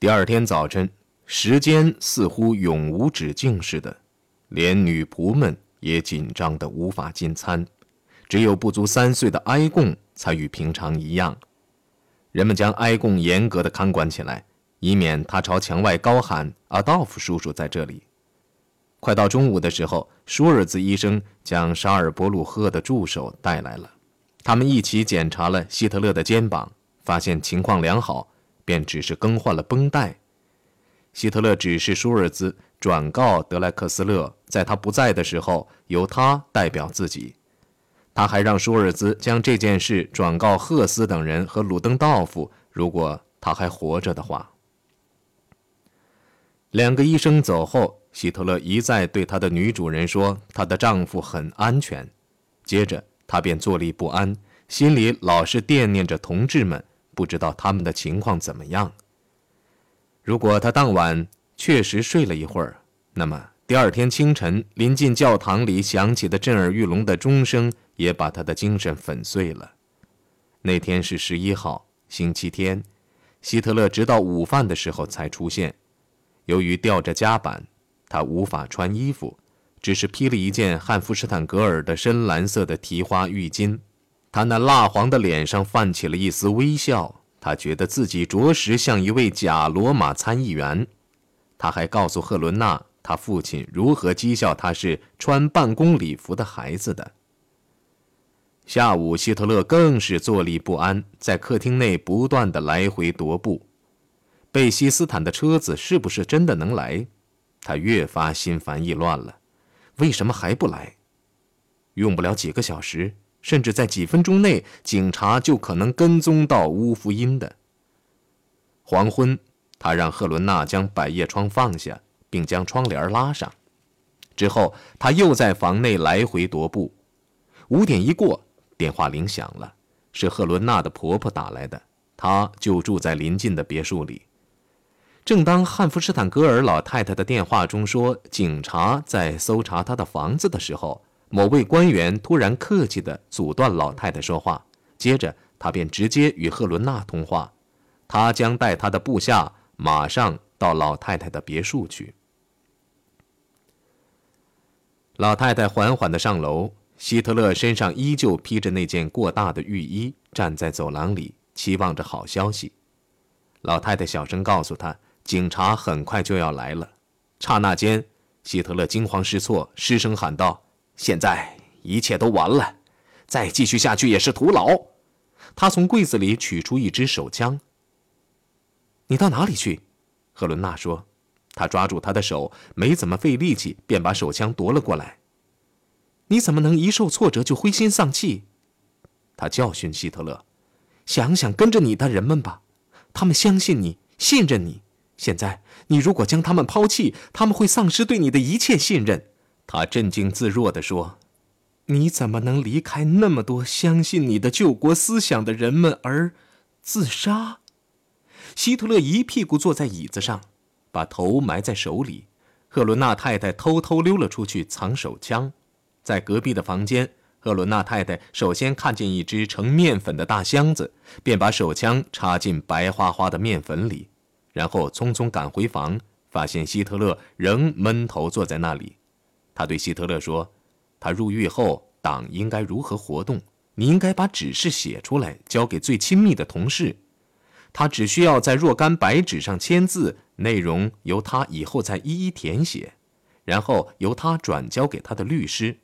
第二天早晨，时间似乎永无止境似的，连女仆们也紧张得无法进餐，只有不足三岁的埃贡才与平常一样。人们将埃贡严格的看管起来，以免他朝墙外高喊：“阿道夫叔叔在这里。”快到中午的时候，舒尔兹医生将沙尔伯鲁赫的助手带来了，他们一起检查了希特勒的肩膀，发现情况良好。便只是更换了绷带。希特勒指示舒尔兹转告德莱克斯勒，在他不在的时候，由他代表自己。他还让舒尔兹将这件事转告赫斯等人和鲁登道夫，如果他还活着的话。两个医生走后，希特勒一再对他的女主人说：“她的丈夫很安全。”接着，他便坐立不安，心里老是惦念着同志们。不知道他们的情况怎么样。如果他当晚确实睡了一会儿，那么第二天清晨临近教堂里响起的震耳欲聋的钟声也把他的精神粉碎了。那天是十一号，星期天，希特勒直到午饭的时候才出现。由于吊着夹板，他无法穿衣服，只是披了一件汉弗施坦格尔的深蓝色的提花浴巾。他那蜡黄的脸上泛起了一丝微笑，他觉得自己着实像一位假罗马参议员。他还告诉赫伦娜，他父亲如何讥笑他是穿办公礼服的孩子的。下午，希特勒更是坐立不安，在客厅内不断的来回踱步。贝希斯坦的车子是不是真的能来？他越发心烦意乱了。为什么还不来？用不了几个小时。甚至在几分钟内，警察就可能跟踪到乌福因的。黄昏，他让赫伦娜将百叶窗放下，并将窗帘拉上。之后，他又在房内来回踱步。五点一过，电话铃响了，是赫伦娜的婆婆打来的。她就住在邻近的别墅里。正当汉弗施坦格尔老太太的电话中说警察在搜查她的房子的时候，某位官员突然客气地阻断老太太说话，接着他便直接与赫伦娜通话，他将带他的部下马上到老太太的别墅去。老太太缓缓地上楼，希特勒身上依旧披着那件过大的浴衣，站在走廊里，期望着好消息。老太太小声告诉他，警察很快就要来了。刹那间，希特勒惊慌失措，失声喊道。现在一切都完了，再继续下去也是徒劳。他从柜子里取出一支手枪。你到哪里去？赫伦娜说。他抓住他的手，没怎么费力气，便把手枪夺了过来。你怎么能一受挫折就灰心丧气？他教训希特勒。想想跟着你的人们吧，他们相信你，信任你。现在你如果将他们抛弃，他们会丧失对你的一切信任。他镇静自若地说：“你怎么能离开那么多相信你的救国思想的人们而自杀？”希特勒一屁股坐在椅子上，把头埋在手里。赫伦娜太太偷偷溜了出去藏手枪，在隔壁的房间，赫伦娜太太首先看见一只盛面粉的大箱子，便把手枪插进白花花的面粉里，然后匆匆赶回房，发现希特勒仍闷头坐在那里。他对希特勒说：“他入狱后，党应该如何活动？你应该把指示写出来，交给最亲密的同事。他只需要在若干白纸上签字，内容由他以后再一一填写，然后由他转交给他的律师。”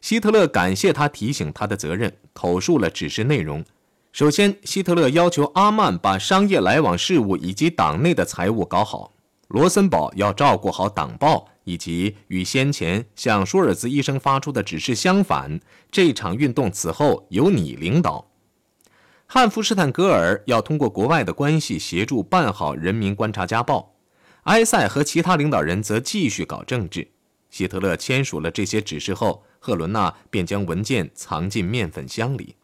希特勒感谢他提醒他的责任，口述了指示内容。首先，希特勒要求阿曼把商业来往事务以及党内的财务搞好，罗森堡要照顾好党报。以及与先前向舒尔兹医生发出的指示相反，这场运动此后由你领导。汉弗施坦格尔要通过国外的关系协助办好《人民观察家报》，埃塞和其他领导人则继续搞政治。希特勒签署了这些指示后，赫伦娜便将文件藏进面粉箱里。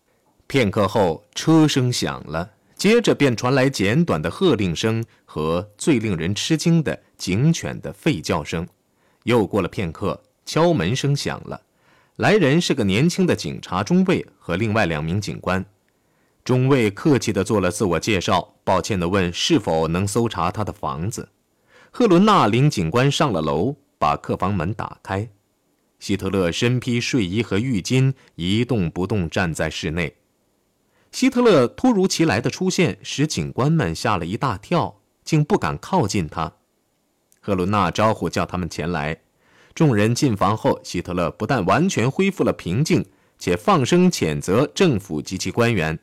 片刻后，车声响了，接着便传来简短的喝令声和最令人吃惊的警犬的吠叫声。又过了片刻，敲门声响了。来人是个年轻的警察中尉和另外两名警官。中尉客气地做了自我介绍，抱歉地问是否能搜查他的房子。赫伦娜领警官上了楼，把客房门打开。希特勒身披睡衣和浴巾，一动不动站在室内。希特勒突如其来的出现使警官们吓了一大跳，竟不敢靠近他。赫伦娜招呼叫他们前来。众人进房后，希特勒不但完全恢复了平静，且放声谴责政府及其官员。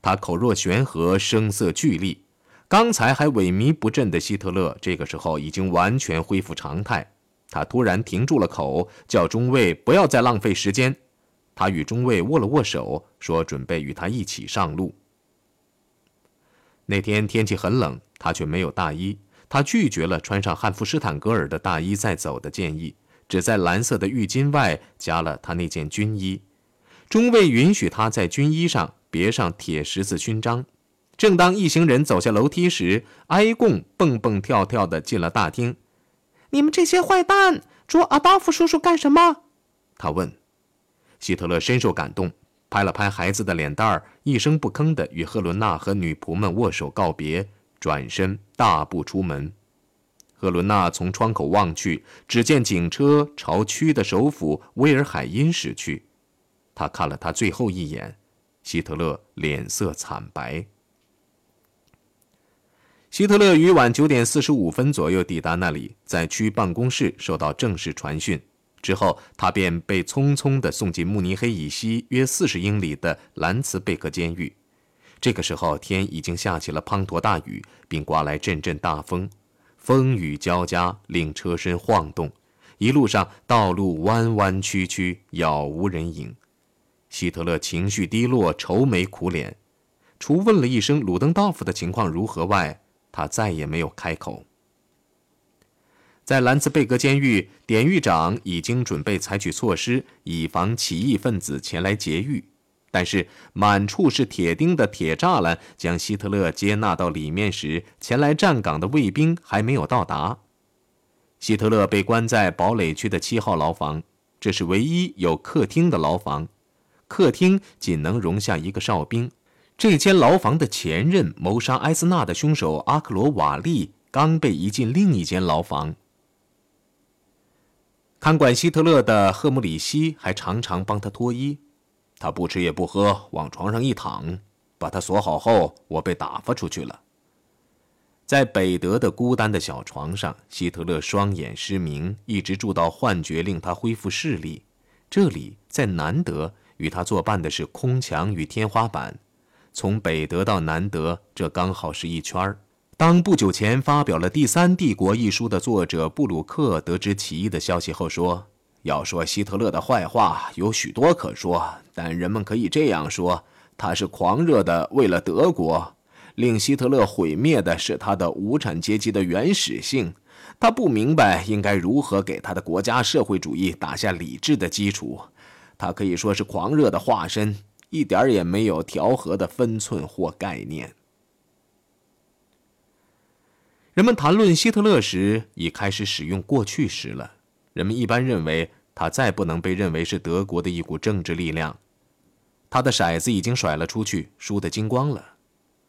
他口若悬河，声色俱厉。刚才还萎靡不振的希特勒，这个时候已经完全恢复常态。他突然停住了口，叫中尉不要再浪费时间。他与中尉握了握手，说准备与他一起上路。那天天气很冷，他却没有大衣。他拒绝了穿上汉弗施坦格尔的大衣再走的建议，只在蓝色的浴巾外加了他那件军衣。中尉允许他在军衣上。别上铁十字勋章。正当一行人走下楼梯时，埃贡蹦蹦跳跳地进了大厅。“你们这些坏蛋，捉阿道夫叔叔干什么？”他问。希特勒深受感动，拍了拍孩子的脸蛋儿，一声不吭地与赫伦娜和女仆们握手告别，转身大步出门。赫伦娜从窗口望去，只见警车朝区的首府威尔海因驶去。他看了他最后一眼。希特勒脸色惨白。希特勒于晚九点四十五分左右抵达那里，在区办公室受到正式传讯之后，他便被匆匆地送进慕尼黑以西约四十英里的兰茨贝克监狱。这个时候，天已经下起了滂沱大雨，并刮来阵阵大风，风雨交加，令车身晃动。一路上，道路弯弯曲曲，杳无人影。希特勒情绪低落，愁眉苦脸，除问了一声鲁登道夫的情况如何外，他再也没有开口。在兰茨贝格监狱，典狱长已经准备采取措施，以防起义分子前来劫狱，但是满处是铁钉的铁栅栏将希特勒接纳到里面时，前来站岗的卫兵还没有到达。希特勒被关在堡垒区的七号牢房，这是唯一有客厅的牢房。客厅仅能容下一个哨兵。这间牢房的前任谋杀埃斯纳的凶手阿克罗瓦利刚被移进另一间牢房。看管希特勒的赫姆里希还常常帮他脱衣。他不吃也不喝，往床上一躺，把他锁好后，我被打发出去了。在北德的孤单的小床上，希特勒双眼失明，一直住到幻觉令他恢复视力。这里在南德。与他作伴的是空墙与天花板。从北德到南德，这刚好是一圈儿。当不久前发表了《第三帝国》一书的作者布鲁克得知起义的消息后说：“要说希特勒的坏话，有许多可说，但人们可以这样说：他是狂热的，为了德国。令希特勒毁灭的是他的无产阶级的原始性。他不明白应该如何给他的国家社会主义打下理智的基础。”他可以说是狂热的化身，一点儿也没有调和的分寸或概念。人们谈论希特勒时，已开始使用过去时了。人们一般认为，他再不能被认为是德国的一股政治力量。他的骰子已经甩了出去，输得精光了。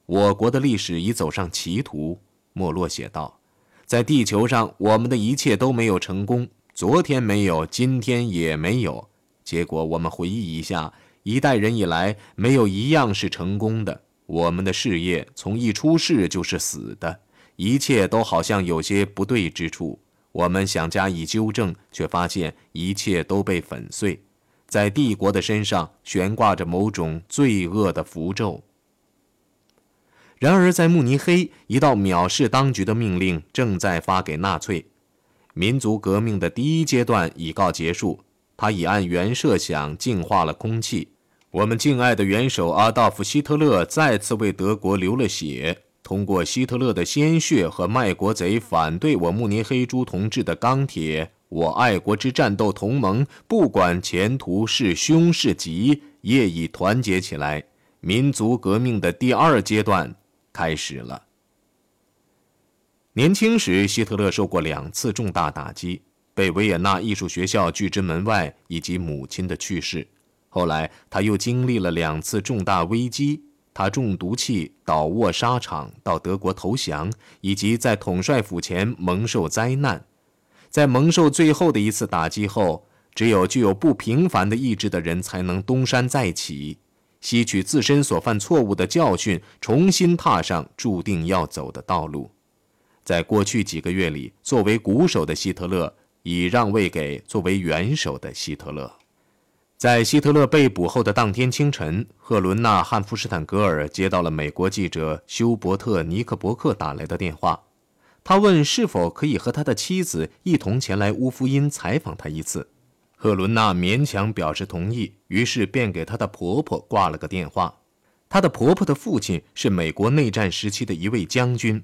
我国的历史已走上歧途。莫洛写道：“在地球上，我们的一切都没有成功。昨天没有，今天也没有。”结果，我们回忆一下，一代人以来，没有一样是成功的。我们的事业从一出世就是死的，一切都好像有些不对之处。我们想加以纠正，却发现一切都被粉碎。在帝国的身上悬挂着某种罪恶的符咒。然而，在慕尼黑，一道藐视当局的命令正在发给纳粹。民族革命的第一阶段已告结束。他已按原设想净化了空气。我们敬爱的元首阿道夫·希特勒再次为德国流了血。通过希特勒的鲜血和卖国贼反对我慕尼黑诸同志的钢铁，我爱国之战斗同盟不管前途是凶是吉，业已团结起来。民族革命的第二阶段开始了。年轻时，希特勒受过两次重大打击。被维也纳艺术学校拒之门外，以及母亲的去世。后来，他又经历了两次重大危机。他中毒气、倒卧沙场、到德国投降，以及在统帅府前蒙受灾难。在蒙受最后的一次打击后，只有具有不平凡的意志的人才能东山再起，吸取自身所犯错误的教训，重新踏上注定要走的道路。在过去几个月里，作为鼓手的希特勒已让位给作为元首的希特勒。在希特勒被捕后的当天清晨，赫伦纳·汉弗施坦格尔接到了美国记者休伯特·尼克伯克打来的电话。他问是否可以和他的妻子一同前来乌夫因采访他一次。赫伦娜勉强表示同意，于是便给她的婆婆挂了个电话。她的婆婆的父亲是美国内战时期的一位将军。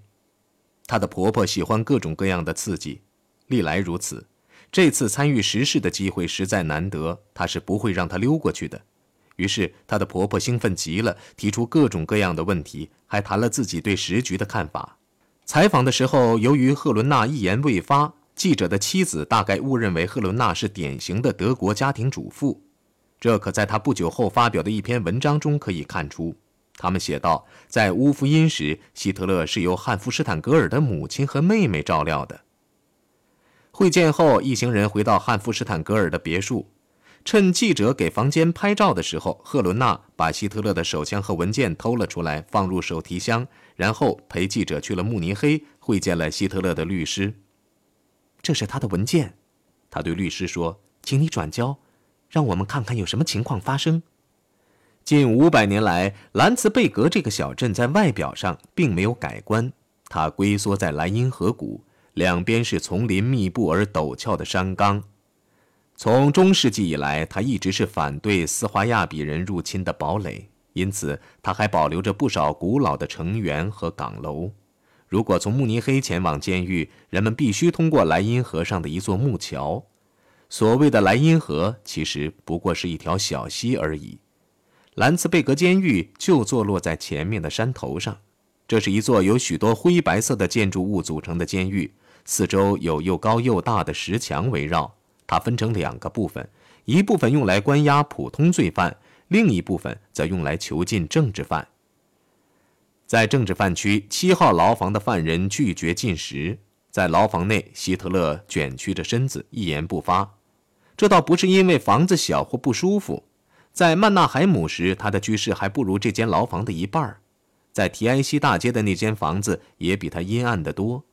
她的婆婆喜欢各种各样的刺激，历来如此。这次参与时事的机会实在难得，她是不会让她溜过去的。于是，她的婆婆兴奋极了，提出各种各样的问题，还谈了自己对时局的看法。采访的时候，由于赫伦娜一言未发，记者的妻子大概误认为赫伦娜是典型的德国家庭主妇。这可在她不久后发表的一篇文章中可以看出。他们写道，在乌夫因时，希特勒是由汉弗施坦格尔的母亲和妹妹照料的。会见后，一行人回到汉弗施坦格尔的别墅。趁记者给房间拍照的时候，赫伦娜把希特勒的手枪和文件偷了出来，放入手提箱，然后陪记者去了慕尼黑，会见了希特勒的律师。这是他的文件，他对律师说：“请你转交，让我们看看有什么情况发生。”近五百年来，兰茨贝格这个小镇在外表上并没有改观，它龟缩在莱茵河谷。两边是丛林密布而陡峭的山冈。从中世纪以来，它一直是反对斯华亚比人入侵的堡垒，因此它还保留着不少古老的城垣和岗楼。如果从慕尼黑前往监狱，人们必须通过莱茵河上的一座木桥。所谓的莱茵河，其实不过是一条小溪而已。兰茨贝格监狱就坐落在前面的山头上。这是一座由许多灰白色的建筑物组成的监狱。四周有又高又大的石墙围绕，它分成两个部分，一部分用来关押普通罪犯，另一部分则用来囚禁政治犯。在政治犯区，七号牢房的犯人拒绝进食。在牢房内，希特勒卷曲着身子，一言不发。这倒不是因为房子小或不舒服，在曼纳海姆时，他的居室还不如这间牢房的一半在提埃西大街的那间房子也比他阴暗得多。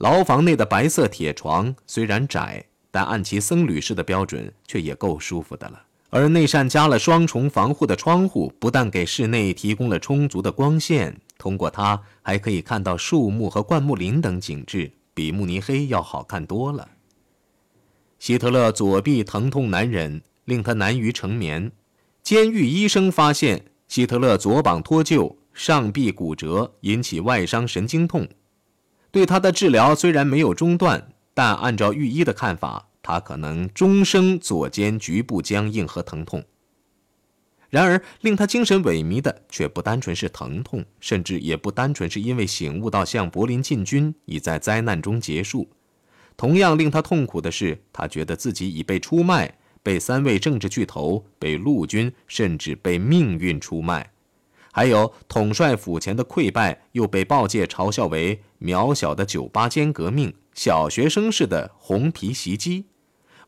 牢房内的白色铁床虽然窄，但按其僧侣式的标准，却也够舒服的了。而那扇加了双重防护的窗户，不但给室内提供了充足的光线，通过它还可以看到树木和灌木林等景致，比慕尼黑要好看多了。希特勒左臂疼痛难忍，令他难于成眠。监狱医生发现希特勒左膀脱臼，上臂骨折，引起外伤神经痛。对他的治疗虽然没有中断，但按照御医的看法，他可能终生左肩局部僵硬和疼痛。然而，令他精神萎靡的却不单纯是疼痛，甚至也不单纯是因为醒悟到向柏林进军已在灾难中结束。同样令他痛苦的是，他觉得自己已被出卖，被三位政治巨头，被陆军，甚至被命运出卖。还有统帅府前的溃败，又被报界嘲笑为渺小的酒吧间革命、小学生式的红皮袭击。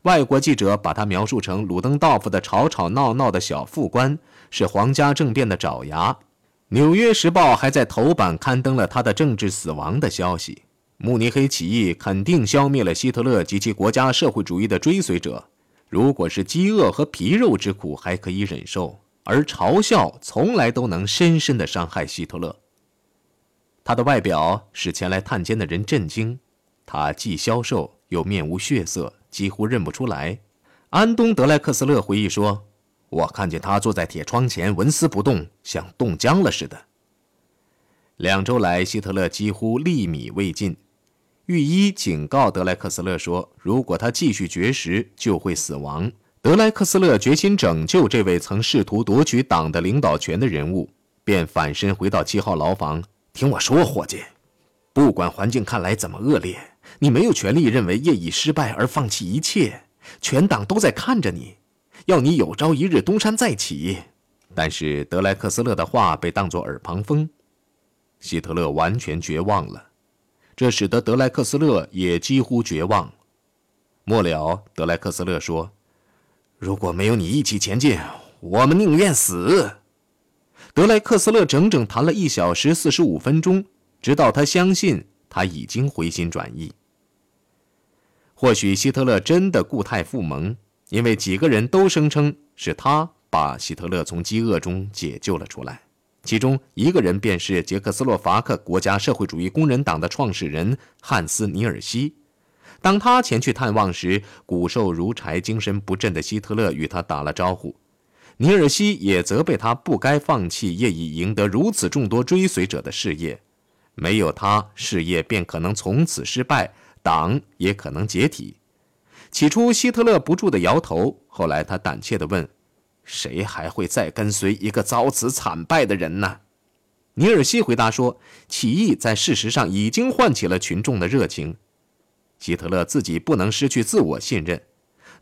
外国记者把他描述成鲁登道夫的吵吵闹闹的小副官，是皇家政变的爪牙。《纽约时报》还在头版刊登了他的政治死亡的消息。慕尼黑起义肯定消灭了希特勒及其国家社会主义的追随者。如果是饥饿和皮肉之苦，还可以忍受。而嘲笑从来都能深深地伤害希特勒。他的外表使前来探监的人震惊，他既消瘦又面无血色，几乎认不出来。安东·德莱克斯勒回忆说：“我看见他坐在铁窗前纹丝不动，像冻僵了似的。”两周来，希特勒几乎粒米未进。御医警告德莱克斯勒说：“如果他继续绝食，就会死亡。”德莱克斯勒决心拯救这位曾试图夺取党的领导权的人物，便反身回到七号牢房。听我说，伙计，不管环境看来怎么恶劣，你没有权利认为业已失败而放弃一切。全党都在看着你，要你有朝一日东山再起。但是德莱克斯勒的话被当作耳旁风，希特勒完全绝望了，这使得德莱克斯勒也几乎绝望。末了，德莱克斯勒说：“如果没有你一起前进，我们宁愿死。”德莱克斯勒整整谈了一小时四十五分钟，直到他相信他已经回心转意。或许希特勒真的固态复萌，因为几个人都声称是他把希特勒从饥饿中解救了出来。其中一个人便是捷克斯洛伐克国家社会主义工人党的创始人汉斯·尼尔西。当他前去探望时，骨瘦如柴、精神不振的希特勒与他打了招呼。尼尔西也责备他不该放弃业已赢得如此众多追随者的事业，没有他，事业便可能从此失败，党也可能解体。起初，希特勒不住地摇头，后来他胆怯地问：“谁还会再跟随一个遭此惨败的人呢？”尼尔西回答说：“起义在事实上已经唤起了群众的热情。”希特勒自己不能失去自我信任，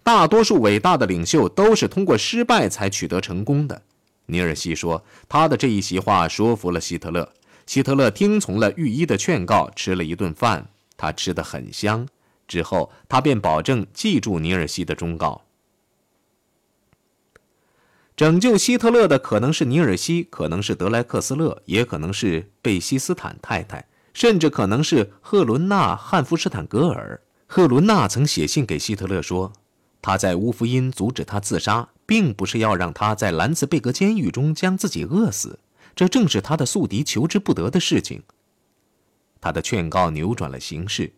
大多数伟大的领袖都是通过失败才取得成功的。尼尔西说，他的这一席话说服了希特勒。希特勒听从了御医的劝告，吃了一顿饭，他吃得很香。之后，他便保证记住尼尔西的忠告。拯救希特勒的可能是尼尔西，可能是德莱克斯勒，也可能是贝希斯坦太太。甚至可能是赫伦娜·汉弗斯坦格尔。赫伦娜曾写信给希特勒说，他在乌夫因阻止他自杀，并不是要让他在兰茨贝格监狱中将自己饿死，这正是他的宿敌求之不得的事情。他的劝告扭转了形势。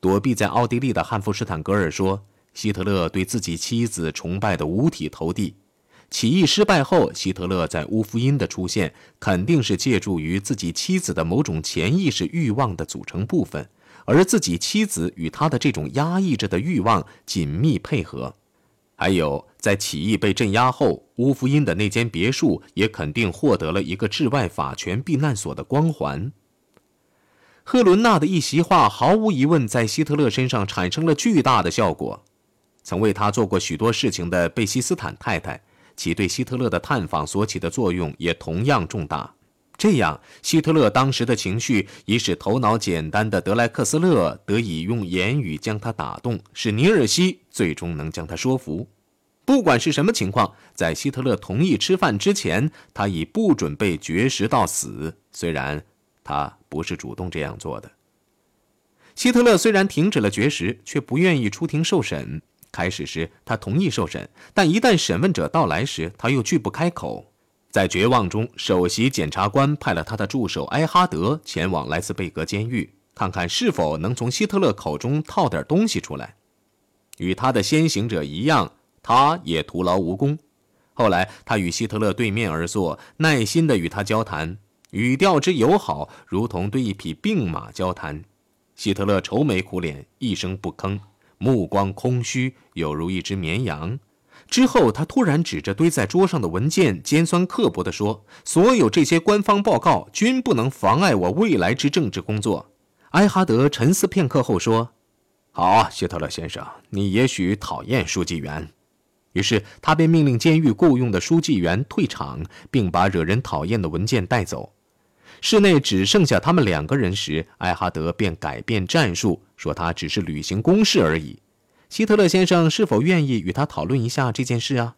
躲避在奥地利的汉弗施坦格尔说，希特勒对自己妻子崇拜的五体投地。起义失败后，希特勒在乌夫因的出现，肯定是借助于自己妻子的某种潜意识欲望的组成部分，而自己妻子与他的这种压抑着的欲望紧密配合。还有，在起义被镇压后，乌夫因的那间别墅也肯定获得了一个治外法权避难所的光环。赫伦娜的一席话，毫无疑问在希特勒身上产生了巨大的效果。曾为他做过许多事情的贝希斯坦太太。其对希特勒的探访所起的作用也同样重大。这样，希特勒当时的情绪已使头脑简单的德莱克斯勒得以用言语将他打动，使尼尔西最终能将他说服。不管是什么情况，在希特勒同意吃饭之前，他已不准备绝食到死。虽然他不是主动这样做的。希特勒虽然停止了绝食，却不愿意出庭受审。开始时，他同意受审，但一旦审问者到来时，他又拒不开口。在绝望中，首席检察官派了他的助手埃哈德前往莱斯贝格监狱，看看是否能从希特勒口中套点东西出来。与他的先行者一样，他也徒劳无功。后来，他与希特勒对面而坐，耐心地与他交谈，语调之友好，如同对一匹病马交谈。希特勒愁眉苦脸，一声不吭。目光空虚，有如一只绵羊。之后，他突然指着堆在桌上的文件，尖酸刻薄地说：“所有这些官方报告均不能妨碍我未来之政治工作。”埃哈德沉思片刻后说：“好，希特勒先生，你也许讨厌书记员。”于是他便命令监狱雇佣的书记员退场，并把惹人讨厌的文件带走。室内只剩下他们两个人时，艾哈德便改变战术，说他只是履行公事而已。希特勒先生是否愿意与他讨论一下这件事啊？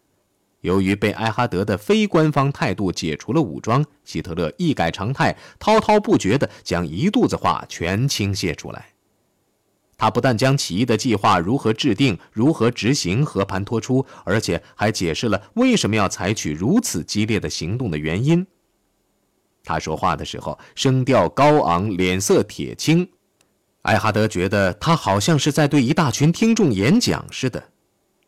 由于被艾哈德的非官方态度解除了武装，希特勒一改常态，滔滔不绝地将一肚子话全倾泻出来。他不但将起义的计划如何制定、如何执行和盘托出，而且还解释了为什么要采取如此激烈的行动的原因。他说话的时候声调高昂，脸色铁青。艾哈德觉得他好像是在对一大群听众演讲似的。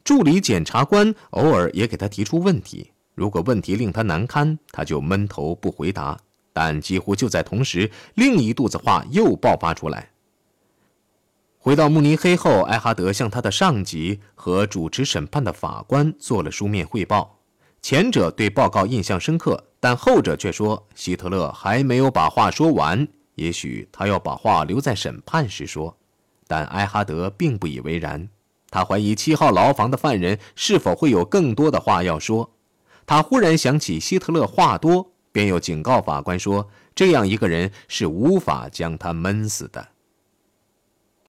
助理检察官偶尔也给他提出问题，如果问题令他难堪，他就闷头不回答。但几乎就在同时，另一肚子话又爆发出来。回到慕尼黑后，艾哈德向他的上级和主持审判的法官做了书面汇报。前者对报告印象深刻，但后者却说希特勒还没有把话说完，也许他要把话留在审判时说。但埃哈德并不以为然，他怀疑七号牢房的犯人是否会有更多的话要说。他忽然想起希特勒话多，便又警告法官说：“这样一个人是无法将他闷死的。”